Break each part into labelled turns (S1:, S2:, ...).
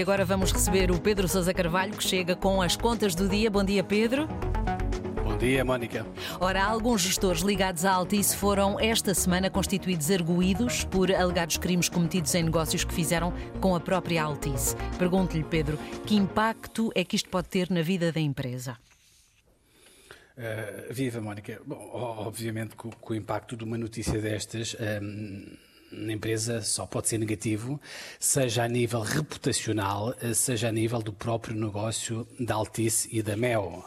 S1: Agora vamos receber o Pedro Sousa Carvalho, que chega com as contas do dia. Bom dia, Pedro.
S2: Bom dia, Mónica.
S1: Ora, alguns gestores ligados à Altice foram esta semana constituídos arguídos por alegados crimes cometidos em negócios que fizeram com a própria Altice. Pergunto-lhe, Pedro, que impacto é que isto pode ter na vida da empresa?
S2: Uh, viva, Mónica. Bom, obviamente que o, impacto de uma notícia destas. Um na empresa só pode ser negativo, seja a nível reputacional, seja a nível do próprio negócio da Altice e da Mel.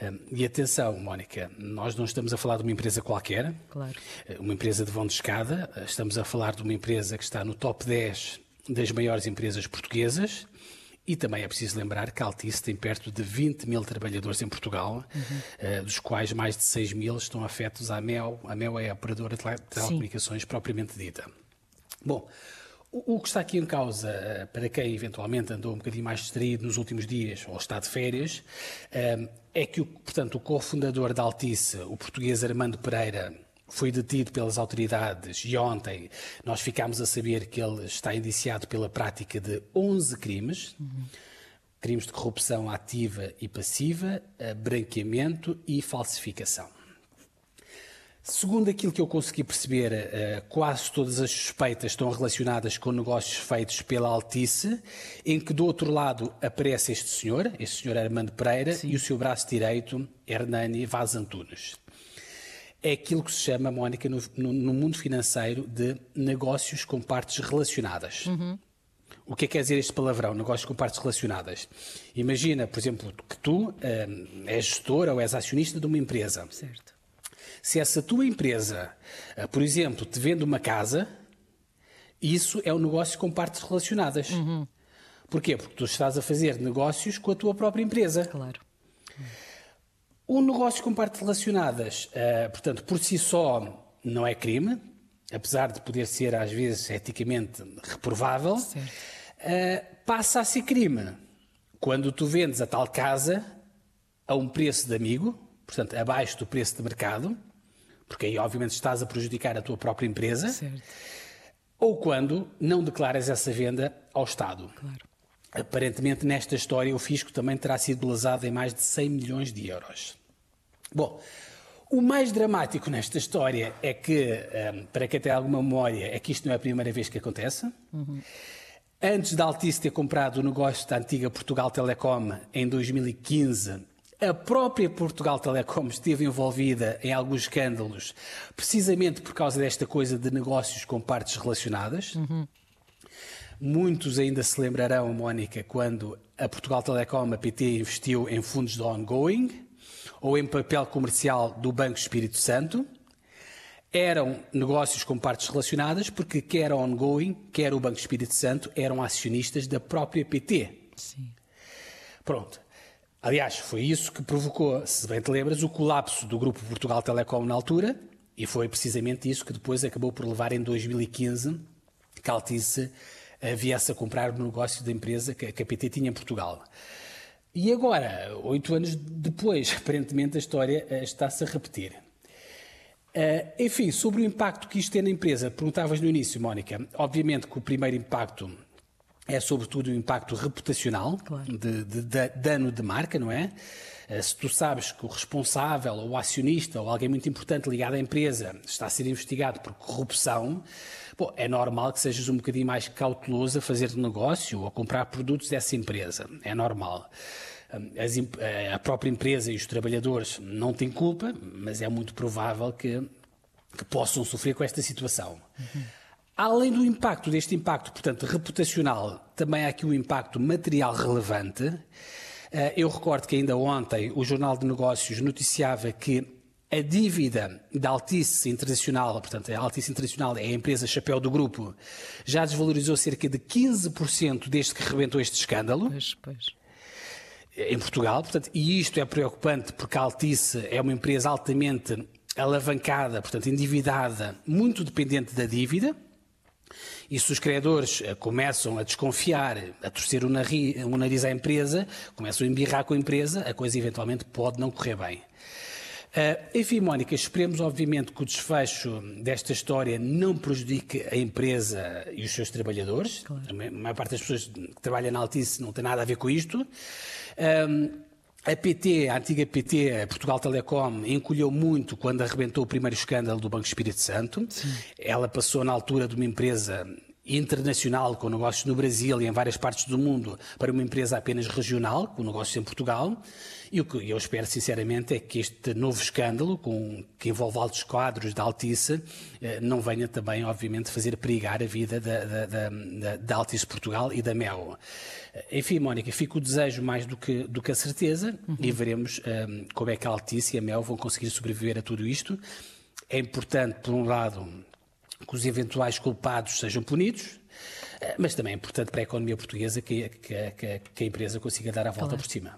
S2: Hum, e atenção, Mónica, nós não estamos a falar de uma empresa qualquer,
S1: claro.
S2: uma empresa de vão de escada, estamos a falar de uma empresa que está no top 10 das maiores empresas portuguesas. E também é preciso lembrar que a Altice tem perto de 20 mil trabalhadores em Portugal, uhum. dos quais mais de 6 mil estão afetos à MEL. A MEL é a operadora de telecomunicações Sim. propriamente dita. Bom, o, que está aqui em causa, eh, para quem eventualmente andou um bocadinho mais distraído nos últimos dias ou está de férias, eh, é que, portanto, o cofundador da Altice, o português Armando Pereira, foi detido pelas autoridades e ontem nós ficámos a saber que ele está indiciado pela prática de 11 crimes. Uhum. Crimes de corrupção ativa e passiva, branqueamento e falsificação. Segundo aquilo que eu consegui perceber, eh, quase todas as suspeitas estão relacionadas com negócios feitos pela Altice, em que do outro lado aparece este senhor, este senhor Armando Pereira, Sim. e o seu braço direito, Hernani Vaz Antunes é aquilo que se chama, Mónica, no, no, no mundo financeiro, de negócios com partes relacionadas. Uhum. O que é que quer dizer este palavrão, negócios com partes relacionadas? Imagina, por exemplo, que tu um, és gestor ou és acionista de uma empresa.
S1: Certo.
S2: Se essa tua empresa, uh, por exemplo, te vende uma casa, isso é um negócio com partes relacionadas. Uhum. Porquê? Porque tu estás a fazer negócios com a tua própria empresa.
S1: Claro.
S2: O negócio com partes relacionadas, uh, portanto, por si só não é crime, apesar de poder ser às vezes eticamente reprovável, uh, passa a ser crime quando tu vendes a tal casa a um preço de amigo, portanto, abaixo do preço de mercado, porque aí obviamente estás a prejudicar a tua própria empresa,
S1: certo.
S2: ou quando não declaras essa venda ao Estado.
S1: Claro.
S2: Aparentemente, nesta história, o fisco também terá sido lesado em mais de 100 milhões de euros. Bom, o mais dramático nesta história é que, um, ehm, para quem tem alguma memória, é que isto não é a primeira vez que acontece. Uhum. Antes da Altice ter comprado o negócio da antiga Portugal Telecom em 2015, a própria Portugal Telecom esteve envolvida em alguns escândalos, precisamente por causa desta coisa de negócios com partes relacionadas. Uhum. Muitos ainda se lembrarão, Mónica, quando a Portugal Telecom, a PT, investiu em fundos de ongoing ou em papel comercial do Banco Espírito Santo. Eram negócios com partes relacionadas, porque quer a ongoing, quer o Banco Espírito Santo eram acionistas da própria PT.
S1: Sim.
S2: Pronto. Aliás, foi isso que provocou, se bem te lembras, o colapso do Grupo Portugal Telecom na altura, e foi precisamente isso que depois acabou por levar em 2015 que a Altice viesse a comprar o negócio da empresa que a PT tinha em Portugal. E agora, oito anos depois, aparentemente a história uh, está-se a repetir. Uh, enfim, sobre o impacto que isto tem na empresa, perguntavas no início, Mónica. Obviamente que o primeiro impacto é sobretudo o impacto reputacional,
S1: claro.
S2: de, de, de, dano de marca, não é? Uh, se tu sabes que o responsável, ou o acionista, ou alguém muito importante ligado à empresa está a ser investigado por corrupção, Bom, é normal que sejas um bocadinho mais cauteloso a fazer negócio ou a comprar produtos dessa empresa. É normal. As, eh, a própria empresa e os trabalhadores não têm culpa, mas é muito provável que, que possam sofrer com esta situação. Uhum. Além do impacto, deste impacto, portanto, reputacional, também há aqui um impacto material relevante. Eh, eu recordo que ainda ontem o Jornal de Negócios noticiava que a dívida da Altice Internacional, portanto, a Altice Internacional é a empresa chapéu do grupo, já desvalorizou cerca de 15% desde que rebentou este escândalo.
S1: Pois, pois.
S2: Em Portugal, portanto, e isto é preocupante porque a Altice é uma empresa altamente alavancada, portanto, endividada, muito dependente da dívida. E se os credores eh, começam a desconfiar, a torcer o nariz à empresa, começam a embirrar com a empresa, a coisa eventualmente pode não correr bem. Uh, enfim, Mónica, esperemos obviamente que o desfecho desta história não prejudique a empresa e os seus trabalhadores. Claro. A maior parte das pessoas que trabalham na Altice não tem nada a ver com isto. Uh, a PT, a antiga PT, a Portugal Telecom, encolheu muito quando arrebentou o primeiro escândalo do Banco Espírito Santo. Sim. Ela passou na altura de uma empresa internacional, com negócios no Brasil e em várias partes do mundo, para uma empresa apenas regional, com negócios em Portugal. E o que eu espero, sinceramente, é que este novo escândalo, com, que envolve altos quadros da Altice, eh, não venha também, obviamente, fazer perigar a vida da, da, da, da Altice Portugal e da Mel. Enfim, Mónica, fica o desejo mais do que, do que a certeza uhum. e veremos um, eh, como é que a Altice e a Mel vão conseguir sobreviver a tudo isto. É importante, por um lado, que os eventuais culpados sejam punidos, eh, mas também é importante para a economia portuguesa que, que, que, que a empresa consiga dar a volta claro. por cima.